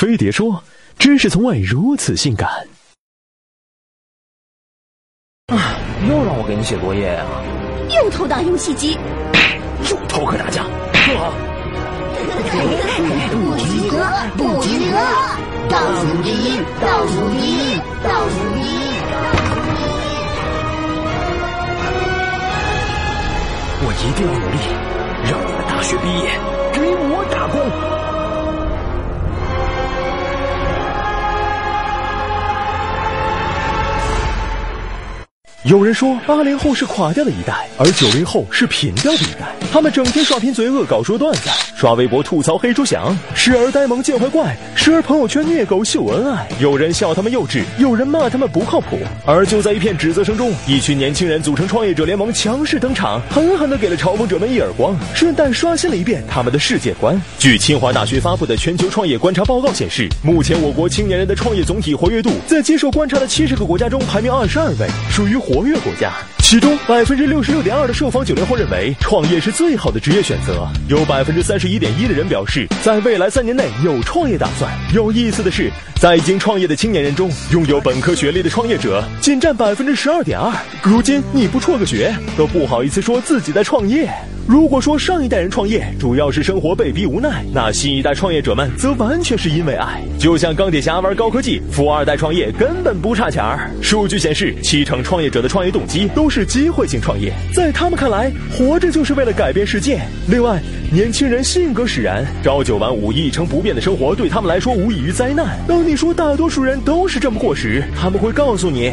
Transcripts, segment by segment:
飞碟说：“知识从未如此性感。”啊，又让我给你写作业呀！又偷打游戏机，又偷课打架，坐好。不及格，不及格，倒数第一，倒数第一，倒数第一。我一定要努力，让你们大学毕业有人说八零后是垮掉的一代，而九零后是贫掉的一代。他们整天刷贫嘴恶，搞说段子，刷微博吐槽黑猪翔，时而呆萌见坏怪，时而朋友圈虐狗秀恩爱。有人笑他们幼稚，有人骂他们不靠谱。而就在一片指责声中，一群年轻人组成创业者联盟，强势登场，狠狠地给了嘲讽者们一耳光，顺带刷新了一遍他们的世界观。据清华大学发布的全球创业观察报告显示，目前我国青年人的创业总体活跃度，在接受观察的七十个国家中排名二十二位，属于。活跃国家，其中百分之六十六点二的受访九零后认为创业是最好的职业选择，有百分之三十一点一的人表示在未来三年内有创业打算。有意思的是，在已经创业的青年人中，拥有本科学历的创业者仅占百分之十二点二。如今你不辍个学都不好意思说自己在创业。如果说上一代人创业主要是生活被逼无奈，那新一代创业者们则完全是因为爱。就像钢铁侠玩高科技，富二代创业根本不差钱儿。数据显示，七成创业者的创业动机都是机会性创业，在他们看来，活着就是为了改变世界。另外，年轻人性格使然，朝九晚五一成不变的生活对他们来说无异于灾难。当你说大多数人都是这么过时，他们会告诉你。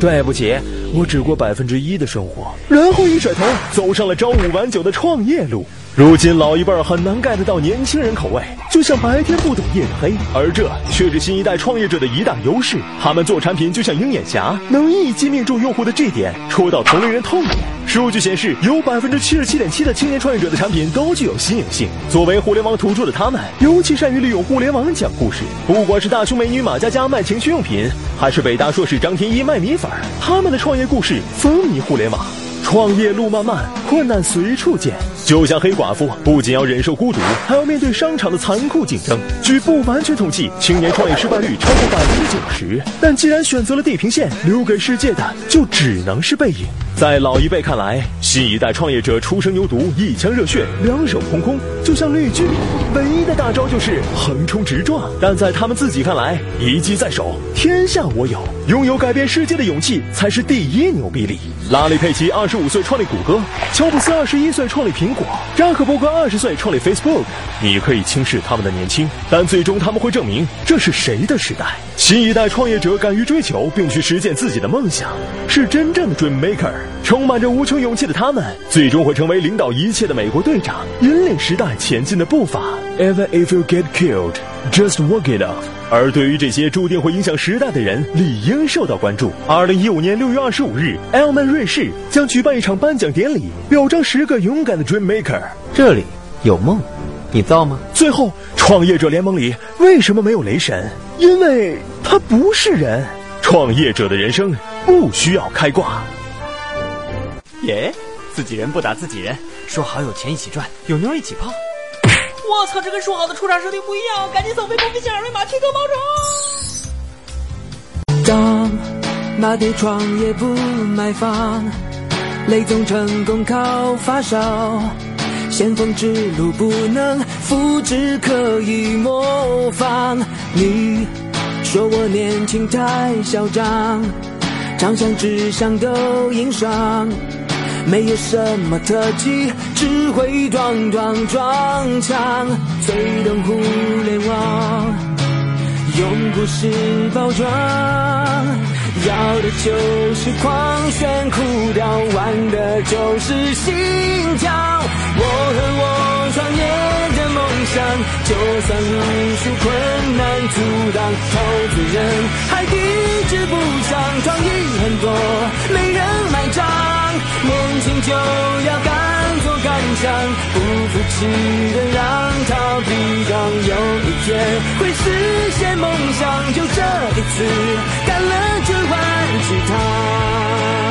对不起，我只过百分之一的生活，然后一甩头走上了朝五晚九的创业路。如今老一辈儿很难 get 到年轻人口味，就像白天不懂夜的黑，而这却是新一代创业者的一大优势。他们做产品就像鹰眼侠，能一击命中用户的 G 点，戳到同龄人痛点。数据显示，有百分之七十七点七的青年创业者的产品都具有新颖性。作为互联网土著的他们，尤其善于利用互联网讲故事。不管是大胸美女马佳佳卖情趣用品，还是北大硕士张天一卖米粉，他们的创业故事风靡互联网。创业路漫漫，困难随处见。就像黑寡妇，不仅要忍受孤独，还要面对商场的残酷竞争。据不完全统计，青年创业失败率超过百分之九十。但既然选择了地平线，留给世界的就只能是背影。在老一辈看来，新一代创业者初生牛犊，一腔热血，两手空空，就像绿巨人，唯一的大招就是横冲直撞。但在他们自己看来，一技在手，天下我有，拥有改变世界的勇气才是第一牛逼力。拉里·佩奇二十五岁创立谷歌，乔布斯二十一岁创立苹果，扎克伯格二十岁创立 Facebook。你可以轻视他们的年轻，但最终他们会证明这是谁的时代。新一代创业者敢于追求并去实现自己的梦想，是真正的 Dream Maker。充满着无穷勇气的他们，最终会成为领导一切的美国队长，引领时代前进的步伐。Even if you get killed, just walk it off。而对于这些注定会影响时代的人，理应受到关注。二零一五年六月二十五日，Elman 瑞士将举办一场颁奖典礼，表彰十个勇敢的 Dream Maker。这里有梦，你造吗？最后，创业者联盟里为什么没有雷神？因为他不是人。创业者的人生不需要开挂。耶，自己人不打自己人，说好有钱一起赚，有妞一起泡。我操，这跟说好的出场设定不一样，赶紧扫微博分享二维码，提高报酬。当马爹创业不买房，雷总成功靠发烧，先锋之路不能复制，可以模仿。你说我年轻太嚣张，长相志向都硬爽。没有什么特技，只会撞撞撞墙。最懂互联网，用故事包装，要的就是狂炫酷调，玩的就是心跳。我和我创业的梦想，就算无数困难阻挡，投资人还一直不想创意很多，就要敢做敢想，不服气的让它抵挡有一天会实现梦想。就这一次，干了这碗鸡汤。